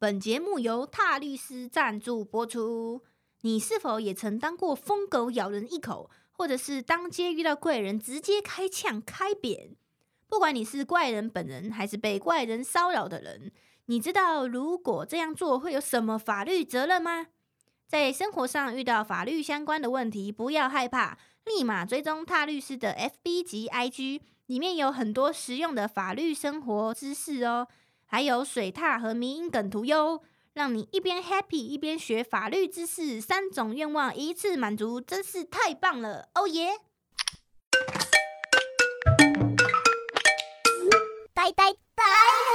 本节目由踏律师赞助播出。你是否也曾当过疯狗咬人一口，或者是当街遇到怪人直接开枪开扁？不管你是怪人本人，还是被怪人骚扰的人，你知道如果这样做会有什么法律责任吗？在生活上遇到法律相关的问题，不要害怕，立马追踪踏律师的 FB 及 IG，里面有很多实用的法律生活知识哦。还有水獭和迷音梗图哟，让你一边 happy 一边学法律知识，三种愿望一次满足，真是太棒了！哦耶！呆呆呆的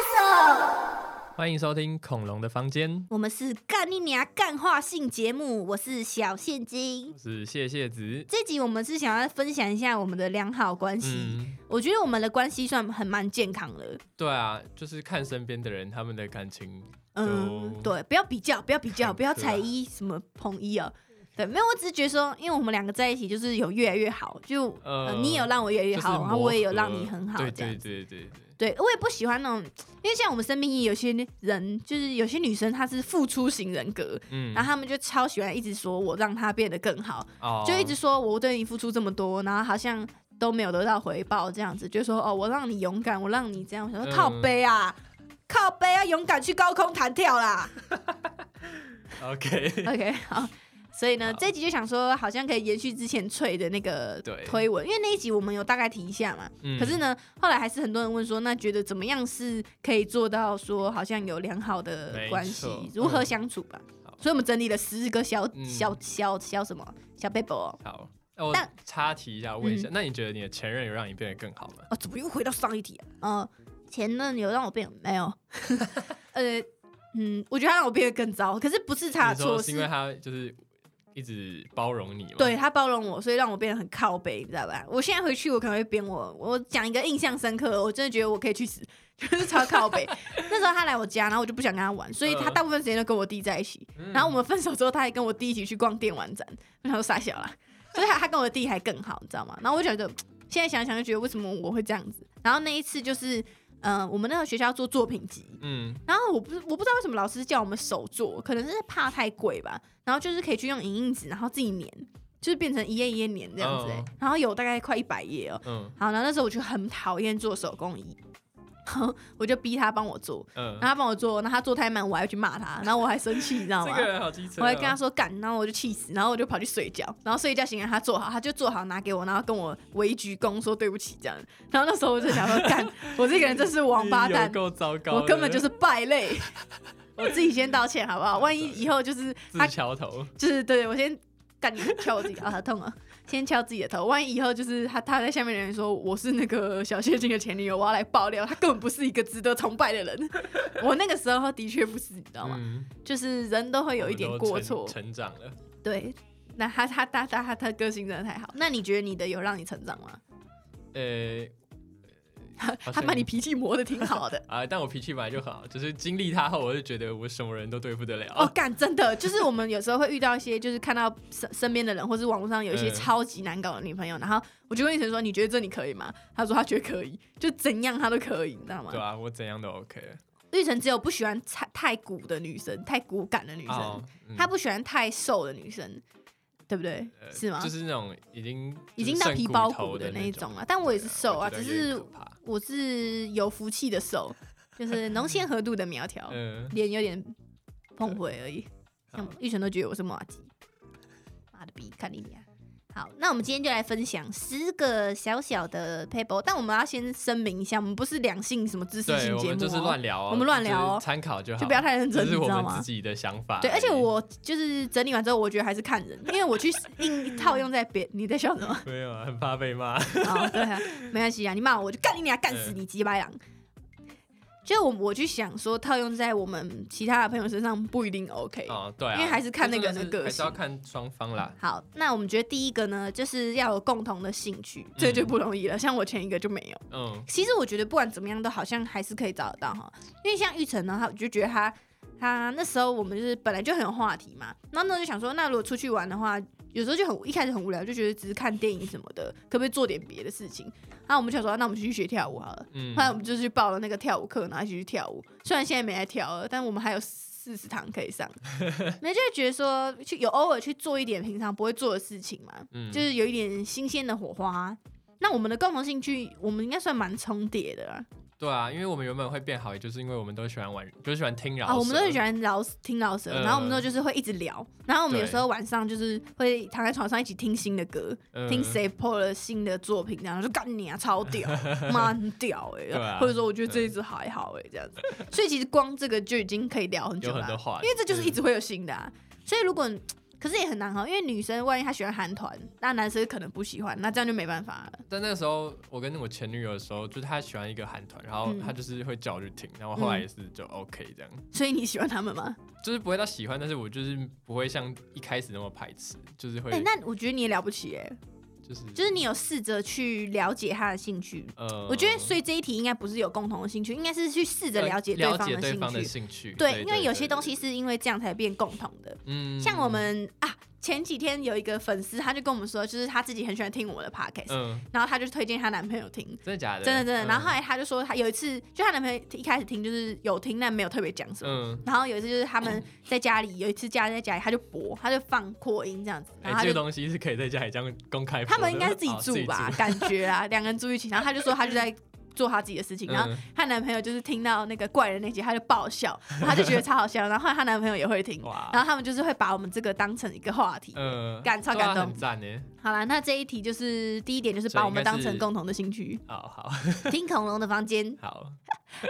手。欢迎收听《恐龙的房间》，我们是干你娘干话性节目，我是小现金，我是谢谢子。这集我们是想要分享一下我们的良好关系，嗯，我觉得我们的关系算很蛮健康的。对啊，就是看身边的人，他们的感情嗯，都对，不要比较，不要比较，不要踩一什么捧一哦。对，没有，我只是觉得说，因为我们两个在一起，就是有越来越好，就呃，呃你也有让我越来越就是好，然后我也有让合你很好，对对。对对对，对，我也不喜欢那种，因为像我们身边也有些人，就是有些女生她是付出型人格，嗯然后他们就超喜欢一直说我让她变得更好，哦就一直说我对你付出这么多，然后好像都没有得到回报，这样子，就说哦，我让你勇敢，我让你这样，我想说嗯靠背啊，靠背啊，勇敢去高空弹跳啦。OK，OK，好。所以呢，这一集就想说，好像可以延续之前翠的那个推文，因为那一集我们有大概提一下嘛。嗯可是呢，后来还是很多人问说，那觉得怎么样是可以做到说好像有良好的关系，如何嗯相处吧？好所以我们整理了十个小、嗯小小小什么小 paper 哦。好，那我插题一下，问一嗯下，那你觉得你的前任有让你变得更好吗？哦，怎么又回到上一题啊？呃，前任有让我变没有？呃，嗯，我觉得他让我变得更糟，可是不是他的错，是因为他就是一直包容你吗？对他包容我，所以让我变得很靠背，你知道吧？我现在回去，我可能会编我，我讲一个印象深刻，我真的觉得我可以去死，就是超靠背。那时候他来我家，然后我就不想跟他玩，所以他嗯大部分时间都跟我弟在一起。嗯然后我们分手之后，他还跟我弟一起去逛电玩展，我想说傻笑啦，所以他他跟我弟还更好，你知道吗？然后我就觉得 现在想想就觉得为什么我会这样子。然后那一次就是，嗯、我们那个学校做作品集，嗯，然后我不我不知道为什么老师叫我们手做，可能是怕太贵吧。然后就是可以去用影印纸，然后自己粘，就是变成一页一页粘这样子、然后有大概快一百页哦。嗯。好，然后那时候我就很讨厌做手工艺，我就逼他帮我做，嗯然后，他帮我做，然后他做太慢，我还要去骂他，然后我还生气，你知道吗？这个人好机车哦，我还跟他说干，然后我就气死，然后我就跑去睡觉，然后睡一觉醒来他做好，他就做好拿给我，然后跟我微鞠躬说对不起这样，然后那时候我就想说干，我这个人真是王八蛋，够糟糕，我根本就是败类，我自己先道歉好不好？万一以后就是自他敲头，就是对我先干你敲我自己啊，好痛啊！先敲自己的头，万一以后就是他他在下面的人说我是那个小谢金的前女友，我要来爆料，他根本不是一个值得崇拜的人。我那个时候的确不是，你知道吗？嗯，就是人都会有一点过错，成长了。对。那他他他他他他个性真的太好。那你觉得你的有让你成长吗？呃，好他像把你脾气磨得挺好的。啊，但我脾气本来就很好，就是经历他后，我就觉得我什么人都对付得了。哦，干，真的，就是我们有时候会遇到一些，就是看到身身边的人，或是网络上有一些嗯超级难搞的女朋友，然后我就问一晨说：“你觉得这你可以吗？”他说他觉得可以，就怎样他都可以，你知道吗对？啊，我怎样都 OK 了。玉成只有不喜欢太太骨的女生，太骨感的女生，他不喜欢太瘦的女生，对不对？呃是吗？就是那种已经已经到皮包骨骨的那一种种了，但我也是瘦啊，只是我是有福气的瘦，就是浓鲜合度的苗条，嗯，脸有点碰灰而已。像好玉成都觉得我是马吉，妈的逼，看你俩。好，那我们今天就来分享十个小小的 paper，但我们要先声明一下，我们不是两性什么知识，性节目、哦，我们就是乱聊哦，我们乱聊哦参考就好，就不要太认真，这是我你知道吗们自？己的想法。对，而且我就是整理完之后，我觉得还是看人，因为我去硬套用在别，你在笑什么？没有啊，很怕被骂。哦，对啊，没关系啊，你骂我我就干你俩，干死你，鸡巴狼。就我我去想说，套用在我们其他的朋友身上不一定 OK。哦，对啊，因为还是看那个人的个还是要看双方啦。好，那我们觉得第一个呢，就是要有共同的兴趣，这就不容易了。像我前一个就没有。嗯，其实我觉得不管怎么样，都好像还是可以找得到哈。因为像玉成呢，他我就觉得他他那时候我们就是本来就很有话题嘛，然后呢就想说，那如果出去玩的话，有时候就很一开始很无聊，就觉得只是看电影什么的，可不可以做点别的事情？然后我们就想说，那我们就去学跳舞好了。嗯后来我们就去报了那个跳舞课，然后一起去跳舞。虽然现在没来跳了，但我们还有四十堂可以上，没就会觉得说去有偶尔去做一点平常不会做的事情嘛，嗯，就是有一点新鲜的火花。那我们的共同兴趣，我们应该算蛮重叠的啦。对啊，因为我们原本会变好，也就是因为我们都喜欢玩，就是喜欢听饶舌。啊，我们都很喜欢聊听老舌，嗯。然后我们都就是会一直聊，然后我们有对时候晚上就是会躺在床上一起听新的歌，嗯。听谁 PO 了新的作品，然后就干你啊，超屌，妈很屌哎、或者说我觉得这一支还好哎、这样子，所以其实光这个就已经可以聊很久了因为这就是一直嗯会有新的啊，所以如果可是也很难哈，因为女生万一她喜欢韩团，那男生可能不喜欢，那这样就没办法了。但那个时候，我跟我前女友的时候，就是她喜欢一个韩团，然后嗯她就是会叫我去听，然后后来嗯也是就 OK 这样，所以你喜欢他们吗？就是不会到喜欢，但是我就是不会像一开始那么排斥，就是会，哎、那我觉得你也了不起哎、就是就是你有试着去了解他的兴趣，呃。我觉得，所以这一题应该不是有共同的兴趣，应该是去试着了解对了方的兴解对方的趣。兴趣，对，因为有些东，西是因为这样才变共同的。嗯。像我，们啊，前几天有一个粉丝，他就跟我们说，就是他自己很喜欢听我的 podcast，、嗯，然后他就推荐她男朋友听。真的假的？真的真的，嗯然后后来他就说，他有一次，就她男朋友一开始听就是有听，但没有特别讲什么。嗯，然后有一次就是他们在家里，有一次家在家里，他就播，他就放扩音这样子，然哎，后这个东西是可以在家里这样公开他们应该是自己哦住吧，感觉啊，两个人住一起，然后他就说他就在做她自己的事情，然后嗯她男朋友就是听到那个怪人那集，他就爆笑，他就觉得 超好笑，然后后来她男朋友也会听，然后他们就是会把我们这个当成一个话题。嗯，感超感动赞呢。好了，那这一题就是第一点，就是把我们当成共同的兴趣，好好 听恐龙的房间。好，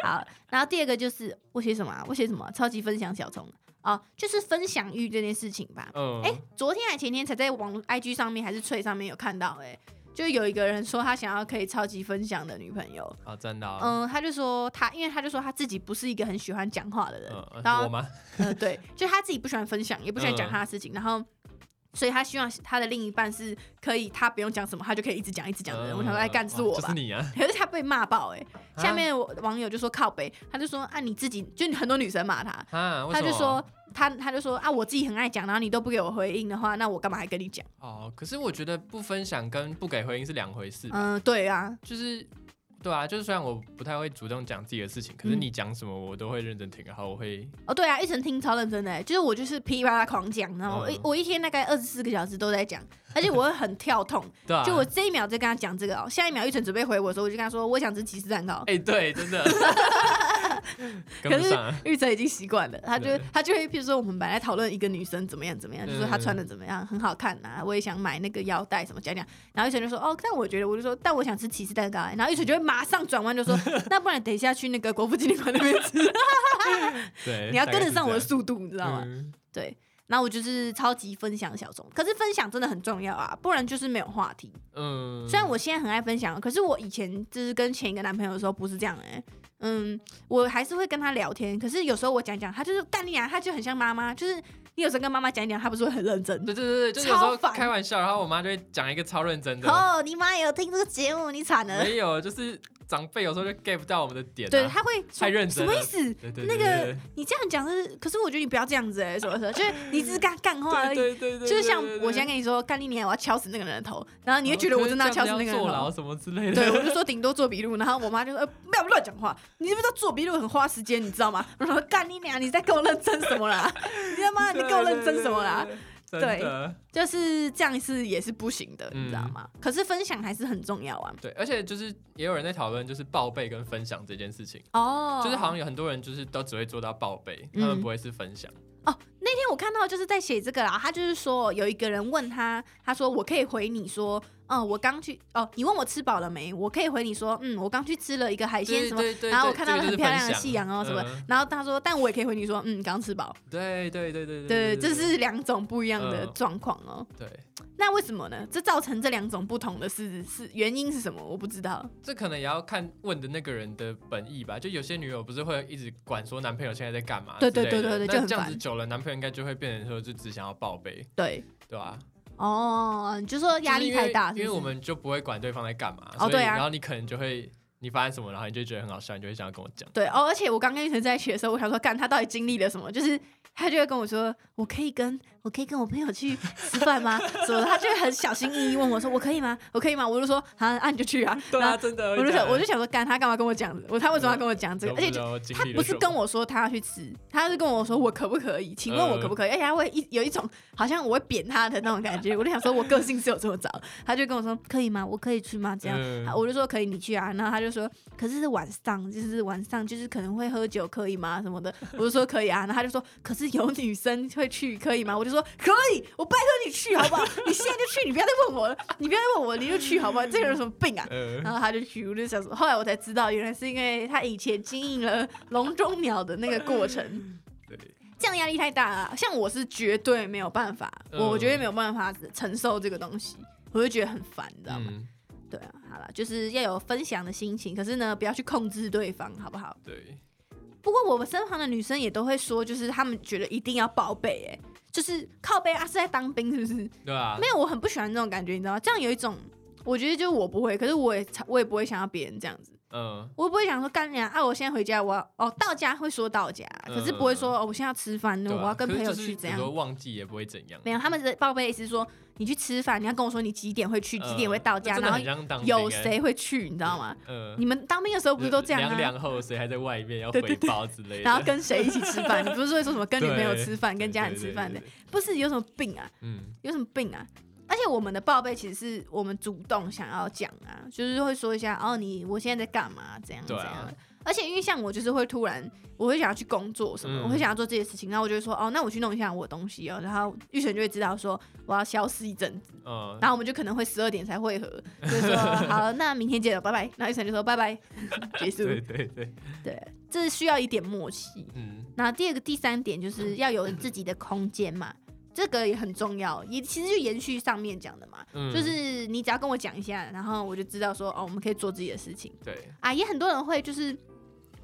好，然后第二个就是我写什么、啊？我写什么啊、超级分享小虫哦，就是分享欲这件事情吧。嗯，哎、昨天还前天才在网 IG 上面还是脆上面有看到、哎，就有一个人说他想要可以超级分享的女朋友，啊，真的哦，嗯，他就说他，因为他就说他自己不是一个很喜欢讲话的人，嗯，然后我吗？呃，对，就他自己不喜欢分享，也不喜欢讲嗯他的事情，然后。所以他希望他的另一半是可以，他不用讲什么，他就可以一直讲一直讲的人。我想说，哎，干是我吧？就是你啊，可是他被骂爆哎、下啊面我网友就说靠北，他就说啊你自己，就很多女生骂他，他就说他他就说啊我自己很爱讲，然后你都不给我回应的话，那我干嘛还跟你讲？哦，可是我觉得不分享跟不给回应是两回事，嗯，对啊，就是。对啊，就是虽然我不太会主动讲自己的事情，可是嗯。你讲什么我都会认真听，然后我会哦对啊，一晨听超认真的、欸，就是我就是噼里啪啦狂讲，然后我一、嗯我一天大概二十四个小时都在讲，而且我会很跳痛，对啊，就我这一秒在跟他讲这个哦，下一秒玉成准备回我的时候，我就跟他说我想吃吉士蛋糕。哎、对，真的。跟 可是玉成已经习惯了，他就对。他就会，譬如说我们本来讨论一个女生怎么样怎么样，就说她嗯穿的怎么样，很好看呐、我也想买那个腰带什么讲讲，然后玉成就说哦，但我觉得我就说，但我想吃起司蛋糕、欸，然后玉成就会马上转弯就说，那不然等一下去那个国父纪念馆那边吃，对，你要跟得上我的，速度，你知道吗？嗯。对。然后我就是超级分享小众，可是分享真的很重要啊，不然就是没有话题。嗯，虽然我现在很爱分享，可是我以前就是跟前一个男朋友的时候不是这样哎、嗯，我还是会跟他聊天，可是有时候我讲讲，他就是干你啊，他就很像妈妈，就是你有时候跟妈妈讲一讲，他不是会很认真。对对对对，就是有时候开玩笑，然后我妈就会讲一个超认真的，哦，你妈有听这个节目，你惨了。没有，就是长辈有时候就 get 不到我们的点、啊，对，他会说太认真什么意思？那个你这样讲是，可是我觉得你不要这样子哎、什么什么，就是 你只是跟他干话而已。对对对对，就是像我现在跟你说，干你娘，我要敲死那个人的头，然后你会觉得我真的要敲死那个人。坐牢什么之类的，对，我就说顶多做笔录，然后我妈就说、呃、不要乱讲话，你知不知道做笔录很花时间，你知道吗？我说干你娘，你在跟我认真什么啦？你他妈你跟我认真什么啦？对？就是这样是也是不行的，你知道嗯吗？可是分享还是很重要啊。对，而且就是也有人在讨论，就是报备跟分享这件事情，哦就是好像有很多人就是都只会做到报备，他嗯们不会是分享哦。那天我看到就是在写这个啦，他就是说有一个人问他，他说我可以回你说，嗯，我刚去哦，你问我吃饱了没？我可以回你说，嗯，我刚去吃了一个海鲜什么，然后我看到了很漂亮的夕阳哦什。么，然后他说，但我也可以回你说，嗯，刚吃饱。嗯对对对对对，这是两种不一样的嗯状况哦。对，那为什么呢？这造成这两种不同的是是原因是什么？我不知道。这可能也要看问的那个人的本意吧。就有些女友不是会一直管说男朋友现在在干嘛对，对对对对很烦这样子久了，男朋友应该就会变成说就只想要报备，对，对吧？哦，你就说压力太大是因为因为我们就不会管对方在干嘛，哦所以对啊。然后你可能就会你发生什么，然后你就觉得很好笑，你就会想要跟我讲。对哦，而且我刚跟玉成在一起的时候，我想说，干他到底经历了什么？就是他就会跟我说，我可以跟我可以跟我朋友去吃饭吗？什么的？他就很小心翼翼问我说，我可以吗？我可以吗？我就说，好，啊你就去啊。对啊真的我就想，我就想说，干他干嘛跟我讲？我他为什么要跟我讲这个？而且他不是跟我说他要去吃，他是跟我说我可不可以？请问我可不可以？而且他会一有一种好像我会扁他的那种感觉。我就想说，我个性是有这么糟，他就跟我说可以吗？我可以去吗？这样，我就说可以，你去啊。然后他就说，可是是晚上，就是晚上，就是可能会喝酒，可以吗？什么的，我就说可以啊。然后他就说，可是有女生会去，可以吗？我就说可以，我拜托你去好不好？你现在就去，你不要再问我了，你不要再问我，你就去好不好？这个人有什么病啊？然后他就去，我就想说，后来我才知道，原来是因为他以前经营了笼中鸟的那个过程，对，这样压力太大了。像我是绝对没有办法，我绝对没有办法承受这个东西，我就觉得很烦，你知道吗？对啊，就是要有分享的心情，可是呢，不要去控制对方，好不好？对。不过我们身旁的女生也都会说，就是她们觉得一定要报备，哎，就是靠背啊，是在当兵是不是？对啊。没有，我很不喜欢这种感觉，你知道吗？这样有一种，我觉得就是我不会，可是我也我也不会想要别人这样子。嗯，我不会想说干娘啊，我现在回家，我要哦到家会说到家，可是不会说哦我现在要吃饭，我要跟朋友去怎样？忘记也不会怎样。没有，他们的报备意思是说你去吃饭，你要跟我说你几点会去，几点会到家，然后有谁会去，你知道吗？嗯，你们当兵的时候不是都这样吗？两后谁还在外面要回报之类的，然后跟谁一起吃饭？你不是会说什么跟女朋友吃饭，跟家人吃饭的？不是有什么病啊？嗯，有什么病啊？而且我们的报备其实是我们主动想要讲啊，就是会说一下哦，你我现在在干嘛，这样这样。而且因为像我就是会突然，我会想要去工作什么，我会想要做这些事情，然后我就会说哦，那我去弄一下我的东西哦，然后玉成就会知道说我要消失一阵子，嗯，然后我们就可能会十二点才会合，就说 好，那明天见了，拜拜。然后玉成就说拜拜，结束。对对对对，这是需要一点默契。嗯，那第二个、第三点就是要有自己的空间嘛。这个也很重要，也其实就延续上面讲的嘛，就是你只要跟我讲一下，然后我就知道说哦，我们可以做自己的事情。对啊，也很多人会就是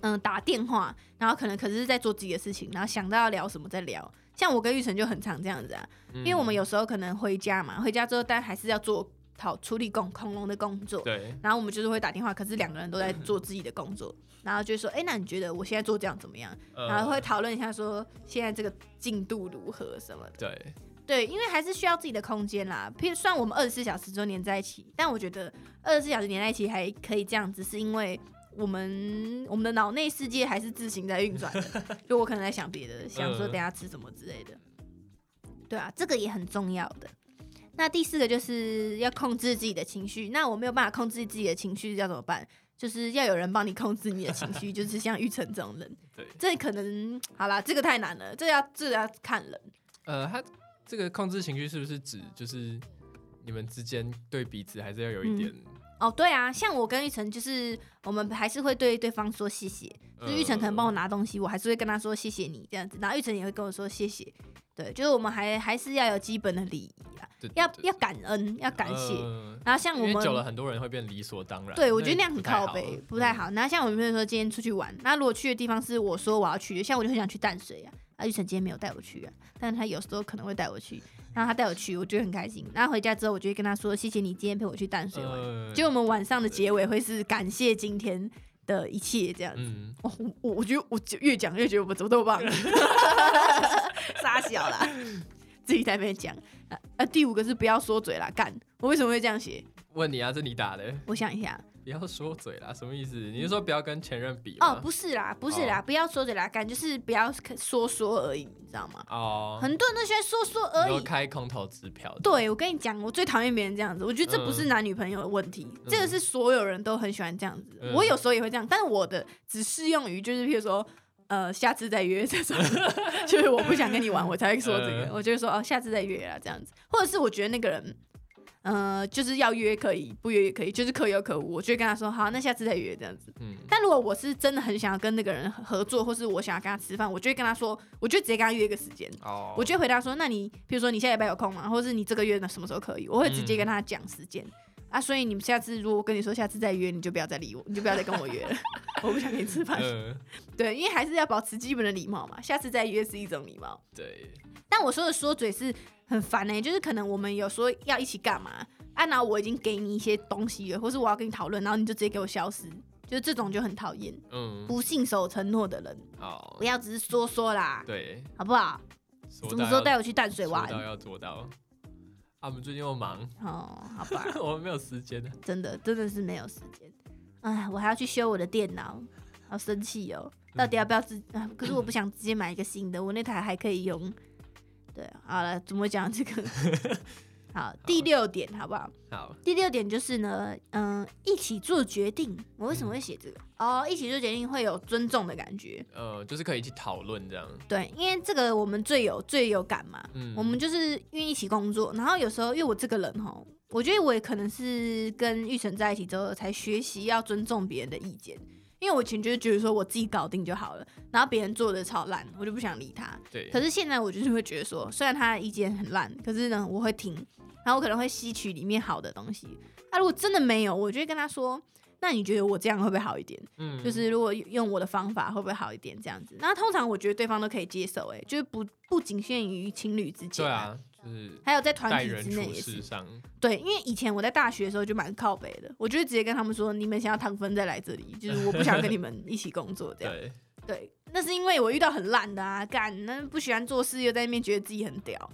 嗯打电话，然后可能可是在做自己的事情，然后想到要聊什么再聊。像我跟玉成就很常这样子啊，因为我们有时候可能回家嘛，回家之后但还是要做好处理恐恐龙的工作。对，然后我们就是会打电话，可是两个人都在做自己的工作。然后就说，哎，那你觉得我现在做这样怎么样？然后会讨论一下，说现在这个进度如何什么的。对，对，因为还是需要自己的空间啦。譬如，算我们二十四小时都黏在一起，但我觉得二十四小时黏在一起还可以这样子，是因为我们我们的脑内世界还是自行在运转的。就我可能在想别的，想说等下吃什么之类的。对啊，这个也很重要的。那第四个就是要控制自己的情绪。那我没有办法控制自己的情绪，要怎么办？就是要有人帮你控制你的情绪，就是像玉成这种人。对，这可能好啦，这个太难了，这要这要看人。呃，他这个控制情绪是不是指就是你们之间对彼此还是要有一点？哦，对啊，像我跟玉成，就是我们还是会对对方说谢谢。就是玉成可能帮我拿东西，我还是会跟他说谢谢你这样子，然后玉成也会跟我说谢谢。对，就是我们还还是要有基本的礼仪啊，要要感恩，要感谢。然后像我们久了，很多人会变理所当然。对，我觉得那样很靠背，不太好。然后像我们比如说今天出去玩，那如果去的地方是我说我要去的，像我就很想去淡水啊，啊玉成今天没有带我去啊，但是他有时候可能会带我去，然后他带我去，我觉得很开心。然后回家之后，我就会跟他说谢谢你今天陪我去淡水玩。就我们晚上的结尾会是感谢今天的一切这样子。我我我觉得我越讲越觉得我们怎么都棒，傻小啦。自己在那边讲，呃，第五个是不要说嘴啦，干，我为什么会这样写？问你啊，是你打的？我想一下，不要说嘴啦，什么意思？你是说不要跟前任比？哦，不是啦，不是啦，不要说嘴啦，感觉是不要说说而已，你知道吗？哦，很多人都喜欢说说而已，开空头支票。对，我跟你讲，我最讨厌别人这样子，我觉得这不是男女朋友的问题，这个是所有人都很喜欢这样子。我有时候也会这样，但是我的只适用于就是譬如说。呃，下次再约这种，就是我不想跟你玩，我才会说这个。我就说哦，下次再约啊，这样子，或者是我觉得那个人，呃，就是要约可以，不约也可以，就是可有可无，我就跟他说好，那下次再约这样子。嗯。但如果我是真的很想要跟那个人合作，或是我想要跟他吃饭，我就会跟他说，我就直接跟他约一个时间。哦。我就回答说，那你比如说你现在礼拜有空吗？或者是你这个月呢什么时候可以？我会直接跟他讲时间。啊，所以你们下次如果跟你说下次再约，你就不要再理我，你就不要再跟我约了，我不想跟你吃饭。对，因为还是要保持基本的礼貌嘛。下次再约是一种礼貌。对。但我说的说嘴是很烦呢，就是可能我们有说要一起干嘛，啊，然后我已经给你一些东西了，或是我要跟你讨论，然后你就直接给我消失，就是这种就很讨厌，嗯，不信守承诺的人，好不，要只是说说啦，对，好不好？什什么时候带我去淡水玩？要做到。啊，我们最近又忙，哦，好吧，我们没有时间。真的真的是没有时间。哎，我还要去修我的电脑，好生气哦！到底要不要自啊？可是我不想直接买一个新的，我那台还可以用。对，好了，怎么讲这个？好，第六点好不好？好，第六点就是呢，嗯、一起做决定。我为什么会写这个？哦，一起做决定会有尊重的感觉。呃，就是可以一起讨论这样。对，因为这个我们最有最有感嘛。嗯，我们就是因为一起工作，然后有时候因为我这个人哈，我觉得我也可能是跟玉成在一起之后才学习要尊重别人的意见。因为我以前就是觉得说我自己搞定就好了，然后别人做的超烂，我就不想理他。对，可是现在我就是会觉得说，虽然他的意见很烂，可是呢，我会听，然后我可能会吸取里面好的东西。那、如果真的没有，我就会跟他说，那你觉得我这样会不会好一点？嗯，就是如果用我的方法会不会好一点？这样子，那通常我觉得对方都可以接受、欸，就是不不仅限于情侣之间，对，啊，就是还有在团体之内也是。上，对，因为以前我在大学的时候就蛮靠北的，我就会直接跟他们说，你们想要糖分再来这里，就是我不想跟你们一起工作这样。对，对，那是因为我遇到很烂的啊，干那不喜欢做事又在那边觉得自己很屌，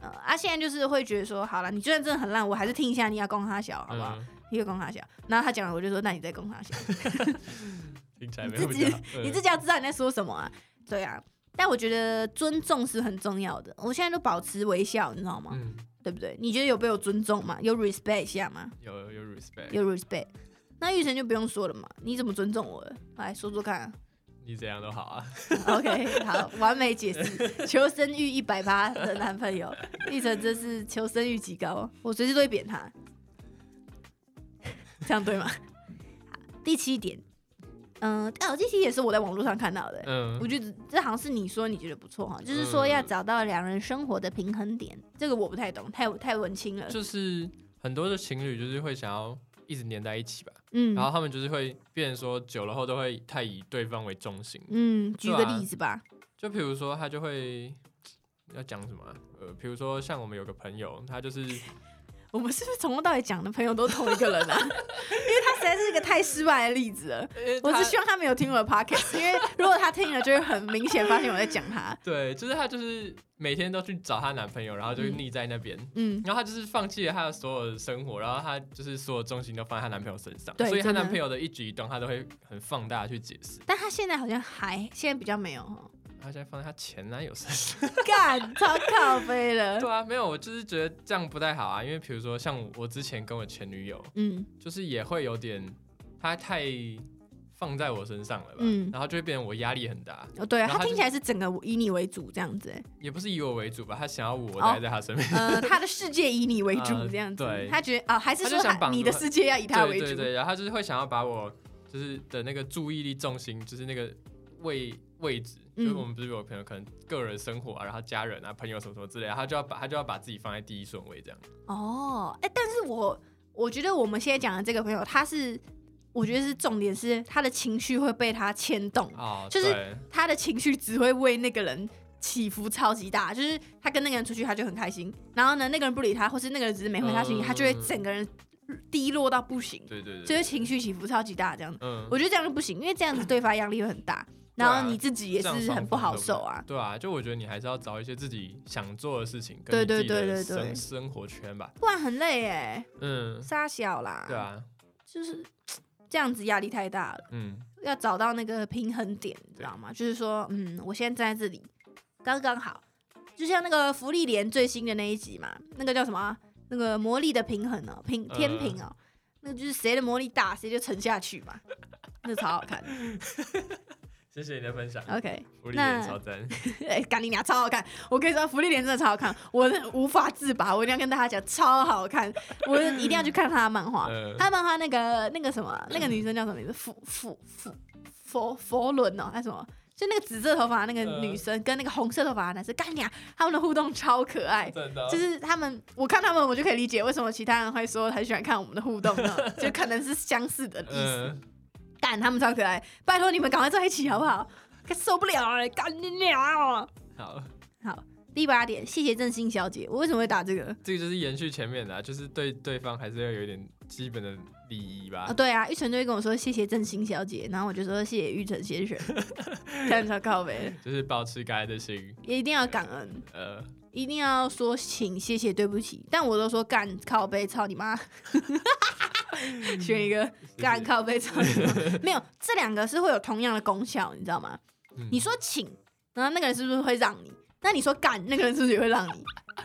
呃啊，现在就是会觉得说，好了，你就算真的很烂，我还是听一下你要攻他小，好不好？嗯，一个攻他小，然后他讲了我就说，那你再攻他小，你自己你自嗯己要知道你在说什么啊，对啊。但我觉得尊重是很重要的，我现在都保持微笑，你知道吗？嗯，对不对？你觉得有被我尊重吗？有 respect 一下吗？有有 respect，有 respect。那玉成就不用说了嘛，你怎么尊重我的？来说说看、啊。你怎样都好啊。OK，好，完美解释。求生欲一百八的男朋友，玉成真是求生欲极高，我随时都会扁他。这样对吗？好第七点，嗯、哦，第七点也是我在网络上看到的、嗯我，觉得这好像是你说你觉得不错哈，就是说要嗯找到两人生活的平衡点，这个我不太懂，太太文青了。就是很多的情侣就是会想要一直黏在一起吧，嗯然后他们就是会变成说久了后都会太以对方为中心，嗯，举个例子吧。就比如说他就会要讲什么啊、呃，比如说像我们有个朋友，他就是我们是不是从头到尾讲的朋友都同一个人啊？因为他实在是一个太失败的例子了。我他是希望他没有听我的 podcast，因为如果他听了，就会很明显发现我在讲他。对，就是他就是每天都去找她男朋友，然后就嗯腻在那边。嗯，然后她就是放弃了她的所有的生活，然后她就是所有重心都放在她男朋友身上，所以她男朋友的一举一动，她都会很放大去解释。但她现在好像还现在比较没有哈，她现在放在她前男友身上。干超靠背了。对啊，没有，我就是觉得这样不太好啊，因为比如说像我之前跟我前女友，嗯就是也会有点她太放在我身上了吧，嗯然后就会变成我压力很大，哦，对啊，然后他听起来是整个以你为主这样子欸，也不是以我为主吧，她想要我哦待在她身边。呃，他的世界以你为主呃这样子对，他觉得啊，还是他就说想绑住他他你的世界要以他为主？对对对，然后他就是会想要把我就是的那个注意力重心，就是那个位位置，就是嗯。我们不是有朋友可能个人生活啊，然后家人啊、朋友什么什么之类的，他就要把他就要把自己放在第一顺位这样。哦，哎、但是我我觉得我们现在讲的这个朋友，他是我觉得是重点是他的情绪会被他牵动，哦，就是他的情绪只会为那个人起伏超级大，就是他跟那个人出去他就很开心，然后呢那个人不理他，或是那个人只是没回他信息，嗯。他就会整个人低落到不行，对对对，就是情绪起伏超级大这样子。嗯，我觉得这样就不行，因为这样子对方压力会很大，然后你自己也是很不好受啊。对啊，就我觉得你还是要找一些自己想做的事情，对对跟你自己的对对对生生活圈吧。不然很累哎，嗯，傻小啦，对，啊，就是这样子压力太大了。嗯，要找到那个平衡点，你知道吗？就是说，嗯，我现在站在这里，刚刚好，就像那个福利连最新的那一集嘛，那个叫什么啊？那个魔力的平衡哦、平呃天平哦、那就是谁的魔力大，谁就沉下去嘛，那超好看。谢谢你的分享，OK，福利那脸超赞。哎，干你娘，超好看！我跟你说，福利脸真的超好看，我无法自拔，我一定要跟大家讲，超好看，我一定要去看他的漫画。呃他的漫画那个那个什么，那个女生叫什么名字？佛佛佛佛佛伦哦，还是什么？就那个紫色头发那个女生跟那个红色头发的男生，干娘他们的互动超可爱。真的，就是他们，我看他们，我就可以理解为什么其他人会说很喜欢看我们的互动呢，就可能是相似的意思。嗯，干、他们超可爱，拜托你们赶快在一起好不好？快 受不了了，干你娘哦！好，好，第八点，谢谢郑欣小姐。我为什么会打这个？这个就是延续前面的、啊，就是对对方还是要有一点基本的礼仪吧。啊，对啊，玉成就会跟我说谢谢郑欣小姐，然后我就说谢谢玉成先生，这样超靠背，就是保持感恩的心，也一定要感恩，呃，一定要说请、谢谢、对不起，但我都说干靠背，操你妈，选一个干靠背，操你妈，没有这两个是会有同样的功效，你知道吗？嗯你说请，然后那个人是不是会让你？那你说干，那个人是不是也会让你？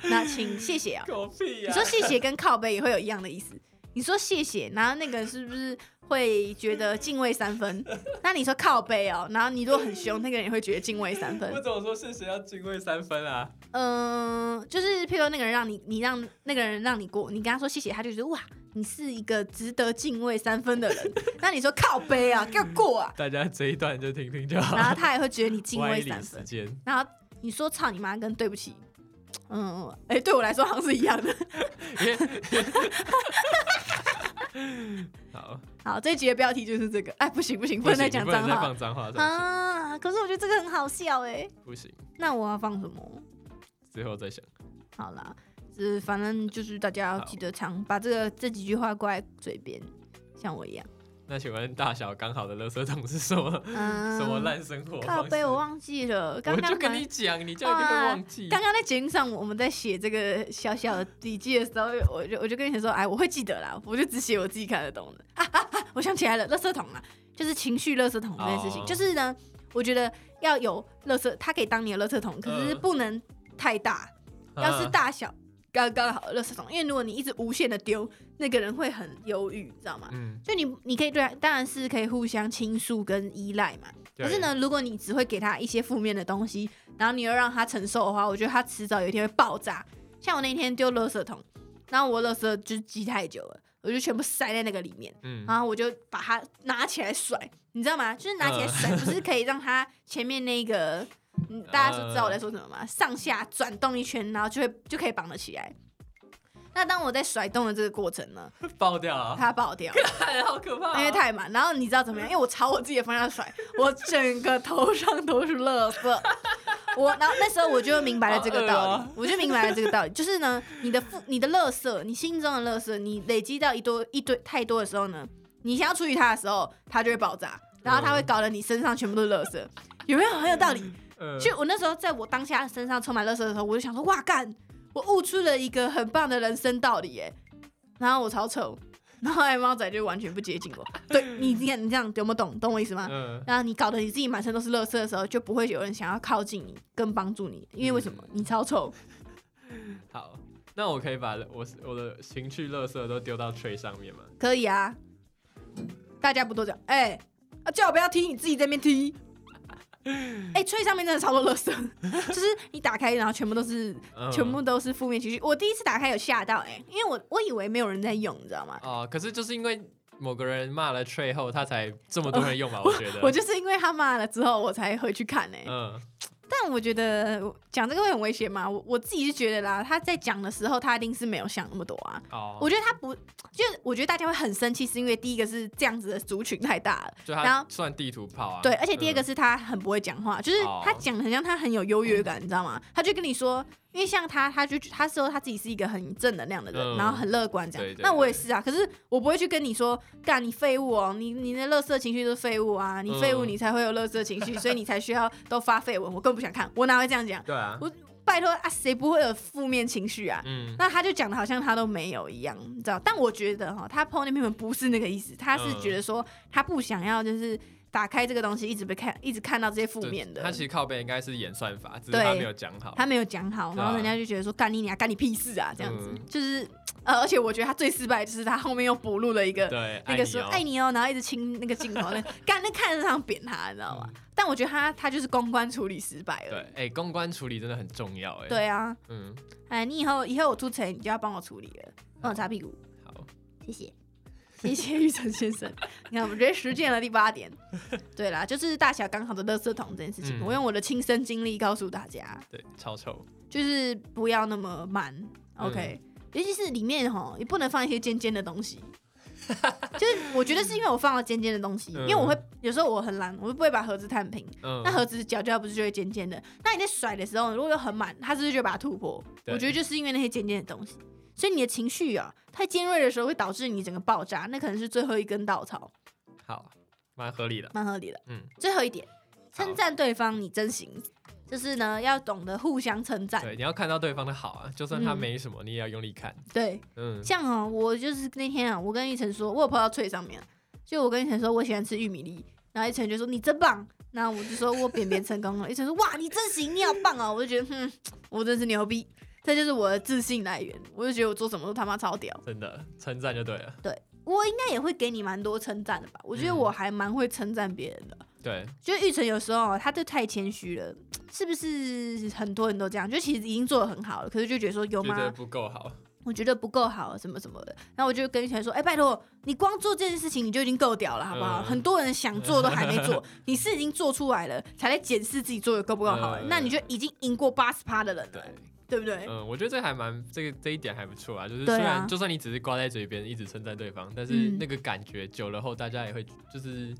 那请谢谢啊。狗屁呀、你说谢谢跟靠背也会有一样的意思。你说谢谢，然后那个人是不是会觉得敬畏三分？那你说靠背哦，然后你如果很凶，那个人也会觉得敬畏三分我。怎么说谢谢要敬畏三分啊？嗯、就是譬如那个人让你，你让那个人让你过，你跟他说谢谢，他就觉得哇，你是一个值得敬畏三分的人。那你说靠背啊，给我过啊，大家这一段就听听就好。然后他也会觉得你敬畏三分。然后你说操你妈跟对不起，嗯，哎、对我来说好像是一样的。好，好，这一集的标题就是这个。哎，不行不行，不能再讲脏话再放脏话，啊！可是我觉得这个很好笑哎。不行，那我要放什么？最后再想。好啦，就是反正就是大家要记得常把这个这几句话挂在嘴边，像我一样。那请问大小刚好的垃圾桶是什么？嗯，什么烂生活方式？靠背我忘记了，刚刚我就跟你讲，你就一定会忘记。刚刚在节目上，我们在写这个小小的笔记的时候，我就我就跟你说，哎，我会记得啦，我就只写我自己看得懂的。啊啊啊！我想起来了，垃圾桶啊，就是情绪垃圾桶这件事情，哦就是呢，我觉得要有垃圾，它可以当你的垃圾桶，可是嗯不能太大，要是啊大小刚刚好的垃圾桶，因为如果你一直无限的丢，那个人会很忧郁，你知道吗？嗯，就你你可以对他，当然是可以互相倾诉跟依赖嘛。可是呢，如果你只会给他一些负面的东西，然后你又让他承受的话，我觉得他迟早有一天会爆炸。像我那天丢垃圾桶，然后我垃圾就积太久了，我就全部塞在那个里面，嗯，然后我就把它拿起来甩，你知道吗？就是拿起来甩，不是可以让它前面那个，嗯，大家都知道我在说什么吗？上下转动一圈，然后就会就可以绑得起来。那当我在甩动的这个过程呢，爆掉了！它爆掉，了 好可怕啊，因为太满。然后你知道怎么样？因为我朝我自己的方向甩，我整个头上都是垃圾。我然后那时候我就明白了这个道理，我就明白了这个道理，就是呢，你的负、你的垃圾，你心中的垃圾，你累积到一多一堆太多的时候呢，你想要处理它的时候，它就会爆炸，然后它会搞得你身上全部都是垃圾，有没有很有道理？嗯就我那时候在我当下身上充满垃圾的时候，我就想说，哇干，我悟出了一个很棒的人生道理耶。然后我超丑，然后后来猫仔就完全不接近我。对你，你看你这样有没有懂懂我意思吗？嗯，然后你搞得你自己满身都是垃圾的时候，就不会有人想要靠近你跟帮助你，因为为什么？你超丑。好，那我可以把我我的情绪垃圾都丢到 tray 上面吗？可以啊，大家不都这样？哎、啊，叫我不要踢，你自己在那边踢。哎、吹上面真的超多垃圾，就是你打开，然后全部都是嗯全部都是负面情绪。我第一次打开有吓到哎、因为我我以为没有人在用，你知道吗？哦，可是就是因为某个人骂了 tray 后，他才这么多人用嘛，我觉得。我就是因为他骂了之后，我才回去看哎、嗯，但我觉得讲这个会很危险嘛？我我自己是觉得啦，他在讲的时候，他一定是没有想那么多啊。哦，我觉得他不，就是我觉得大家会很生气，是因为第一个是这样子的族群太大了，就然后算地图炮啊。对，而且第二个嗯是他很不会讲话，就是哦他讲的很像他很有优越感，你知道吗？他就跟你说，因为像他，他就他说他自己是一个很正能量的人，嗯然后很乐观这样。对对那我也是啊，可是我不会去跟你说，干你废物哦，你你的乐色情绪都是废物啊，你废物嗯你才会有乐色情绪，所以你才需要都发绯闻，我更不想看，我哪会这样讲？对啊，我拜托啊，谁不会有负面情绪啊？嗯，那他就讲的好像他都没有一样，你知道？但我觉得哈，他 PO 那篇文不是那个意思，他是嗯觉得说他不想要就是打开这个东西，一直被看，一直看到这些负面的。他其实靠背应该是演算法，只是对他没有讲好。他没有讲好，然后人家就觉得说干你娘，干你屁事啊，这样子，嗯就是呃，而且我觉得他最失败的就是他后面又补录了一个对，那个说哦爱你哦，然后一直亲那个镜头，那 干那看着想扁他，你知道吗？嗯但我觉得他他就是公关处理失败了。对，哎，公关处理真的很重要，哎。，对啊，嗯，哎，你以后以后我出城，你就要帮我处理了，帮我擦屁股。好，谢谢，谢谢玉成先生。你看，我们觉得实践了第八点。对啦，就是大小刚好的垃圾桶这件事情，嗯我用我的亲身经历告诉大家，对，超臭。就是不要那么满，OK。尤嗯其是里面哈，也不能放一些尖尖的东西，就是我觉得是因为我放了尖尖的东西，因为我会有时候我很懒，我就不会把盒子摊平。嗯，那盒子角角不是就会尖尖的？那你在甩的时候，如果又很满，它是不是就会把它突破？对我觉得就是因为那些尖尖的东西，所以你的情绪啊太尖锐的时候，会导致你整个爆炸，那可能是最后一根稻草，好，蛮合理的。蛮合理的。嗯，最后一点，称赞对方你真行，就是呢要懂得互相称赞。对，你要看到对方的好啊，就算他嗯没什么，你也要用力看。对，嗯，像哦，我就是那天啊，我跟一晨说，我有 po 到脆上面，就我跟一晨说我喜欢吃玉米粒，然后一晨就说你真棒，那我就说我扁扁成功了，一晨说哇你真行，你好棒哦，我就觉得哼，我真是牛逼，这就是我的自信来源，我就觉得我做什么都他妈超屌，真的称赞就对了。对我应该也会给你蛮多称赞的吧，我觉得嗯我还蛮会称赞别人的。对，就玉成有时候他就太谦虚了，是不是很多人都这样？就其实已经做的很好了，可是就觉得说有觉得吗？不够好。我觉得不够好，什么什么的。然后我就跟玉成说：“哎、拜托，你光做这件事情你就已经够屌了，好不好？嗯很多人想做都还没做，你是已经做出来了，才来检视自己做的够不够好、嗯那你就已经赢过八十趴的人了，对，不对？嗯，我觉得这还蛮这个这一点还不错啊。就是虽然就算你只是挂在嘴边一直称赞对方，但是嗯那个感觉久了后，大家也会就是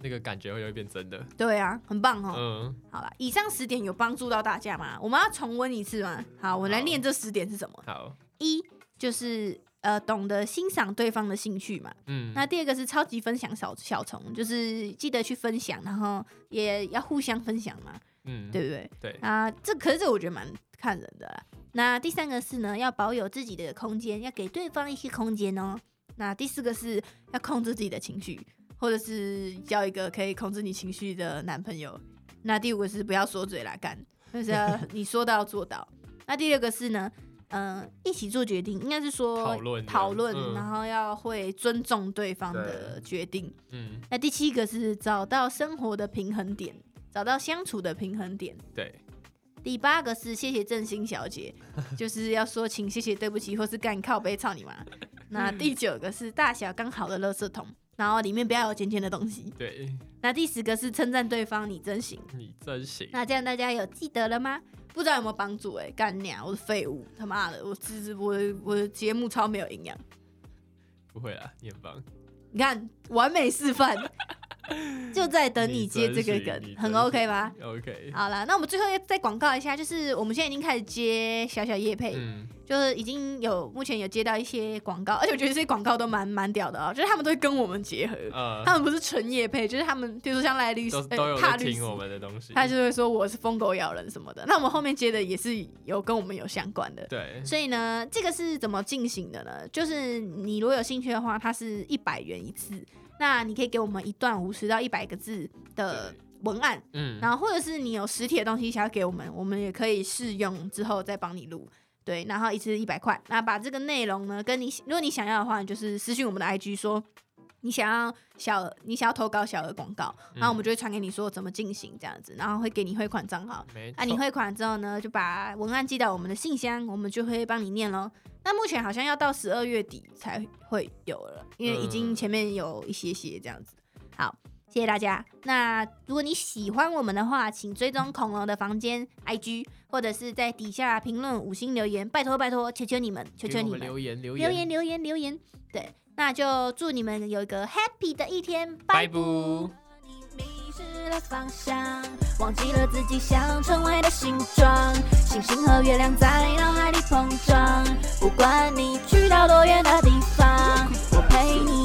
那个感觉会会变真的。对啊，很棒哦。嗯，好了，以上十点有帮助到大家吗？我们要重温一次吗？好，我来好念这十点是什么？好，一就是呃，懂得欣赏对方的兴趣嘛。嗯，那第二个是超级分享小小虫，就是记得去分享，然后也要互相分享嘛，嗯，对不对？对，啊，这可是这我觉得蛮看人的啦。那第三个是呢，要保有自己的空间，要给对方一些空间哦。那第四个是要控制自己的情绪，或者是交一个可以控制你情绪的男朋友。那第五个是不要说嘴来干，就是要 你说到做到。那第六个是呢，嗯、一起做决定，应该是说讨论讨论，嗯然后要会尊重对方的决定。嗯，那第七个是找到生活的平衡点，找到相处的平衡点。对，第八个是谢谢振兴小姐，就是要说请、谢谢、对不起，或是干靠背操你妈。那第九个是大小刚好的垃圾桶，然后里面不要有尖尖的东西。对，那第十个是称赞对方你真行。你真行。那这样大家有记得了吗？不知道有没有帮助、欸？哎，干娘，我是废物，他妈的，我只我我的节目超没有营养。不会啦，你很棒。你看，完美示范，就在等你接这个梗，很 OK 行吧？？OK。好了，那我们最后要再广告一下，就是我们现在已经开始接小小叶配，嗯，就是已经有目前有接到一些广告，而且我觉得这些广告都蛮蛮屌的啊、就是他们都会跟我们结合，呃，他们不是纯叶配，就是他们比如说像赖律师都、都有呃、帕律师，在听我们的东西。他就会说我是疯狗咬人什么的。那我们后面接的也是有跟我们有相关的。对，所以呢，这个是怎么进行的呢？就是你如果有兴趣的话，它是一百元一次，那你可以给我们一段五十到一百个字的文案，嗯，然后或者是你有实体的东西想要给我们，我们也可以试用之后再帮你录。对，然后一次一百块。那把这个内容呢，跟你如果你想要的话，你就是私信我们的 IG 说你想要小你想要投稿小额广告，然后我们就会传给你说怎么进行这样子，然后会给你汇款账号。没错。啊，你汇款之后呢，就把文案寄到我们的信箱，我们就会帮你念喽。那目前好像要到十二月底才会有了，因为已经嗯前面有一些些这样子。好，谢谢大家。那如果你喜欢我们的话，请追踪恐龙的房间 IG，或者是在底下评论五星留言，拜托拜托，求求你们，求求你们留言留言留言。对，那就祝你们有一个 happy 的一天，拜拜。星星和月亮在脑海里碰撞，不管你去到多远的地方，我陪你。